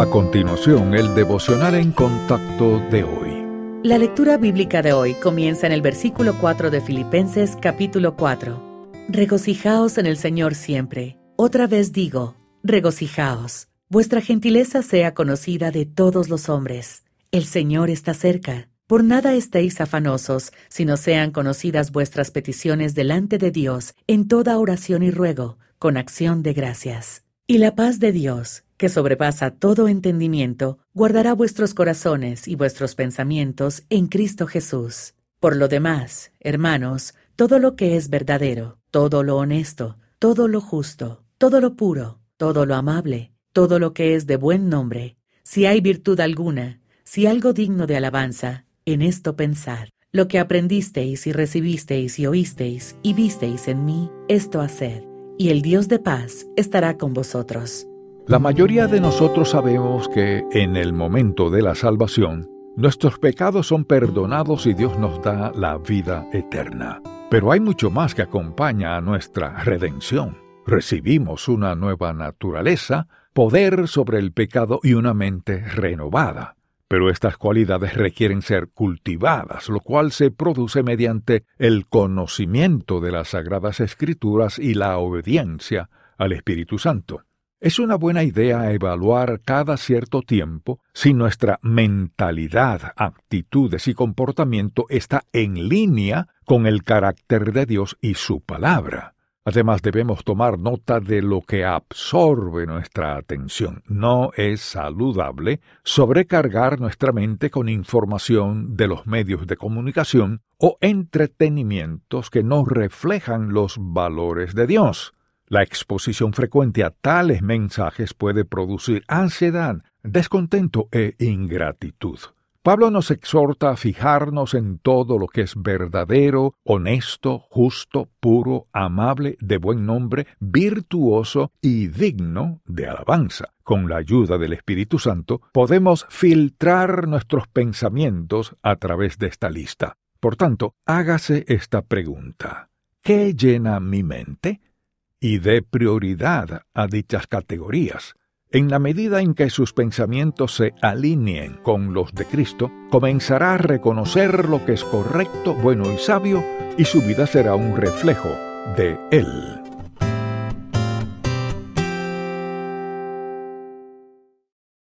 A continuación, el devocional en contacto de hoy. La lectura bíblica de hoy comienza en el versículo 4 de Filipenses capítulo 4. Regocijaos en el Señor siempre. Otra vez digo, regocijaos. Vuestra gentileza sea conocida de todos los hombres. El Señor está cerca. Por nada estéis afanosos, sino sean conocidas vuestras peticiones delante de Dios en toda oración y ruego, con acción de gracias. Y la paz de Dios, que sobrepasa todo entendimiento, guardará vuestros corazones y vuestros pensamientos en Cristo Jesús. Por lo demás, hermanos, todo lo que es verdadero, todo lo honesto, todo lo justo, todo lo puro, todo lo amable, todo lo que es de buen nombre, si hay virtud alguna, si algo digno de alabanza, en esto pensad. Lo que aprendisteis y recibisteis y oísteis y visteis en mí, esto haced, y el Dios de paz estará con vosotros. La mayoría de nosotros sabemos que en el momento de la salvación, nuestros pecados son perdonados y Dios nos da la vida eterna. Pero hay mucho más que acompaña a nuestra redención. Recibimos una nueva naturaleza, poder sobre el pecado y una mente renovada. Pero estas cualidades requieren ser cultivadas, lo cual se produce mediante el conocimiento de las Sagradas Escrituras y la obediencia al Espíritu Santo. Es una buena idea evaluar cada cierto tiempo si nuestra mentalidad, actitudes y comportamiento está en línea con el carácter de Dios y su palabra. Además debemos tomar nota de lo que absorbe nuestra atención. No es saludable sobrecargar nuestra mente con información de los medios de comunicación o entretenimientos que no reflejan los valores de Dios. La exposición frecuente a tales mensajes puede producir ansiedad, descontento e ingratitud. Pablo nos exhorta a fijarnos en todo lo que es verdadero, honesto, justo, puro, amable, de buen nombre, virtuoso y digno de alabanza. Con la ayuda del Espíritu Santo podemos filtrar nuestros pensamientos a través de esta lista. Por tanto, hágase esta pregunta. ¿Qué llena mi mente? y dé prioridad a dichas categorías. En la medida en que sus pensamientos se alineen con los de Cristo, comenzará a reconocer lo que es correcto, bueno y sabio, y su vida será un reflejo de Él.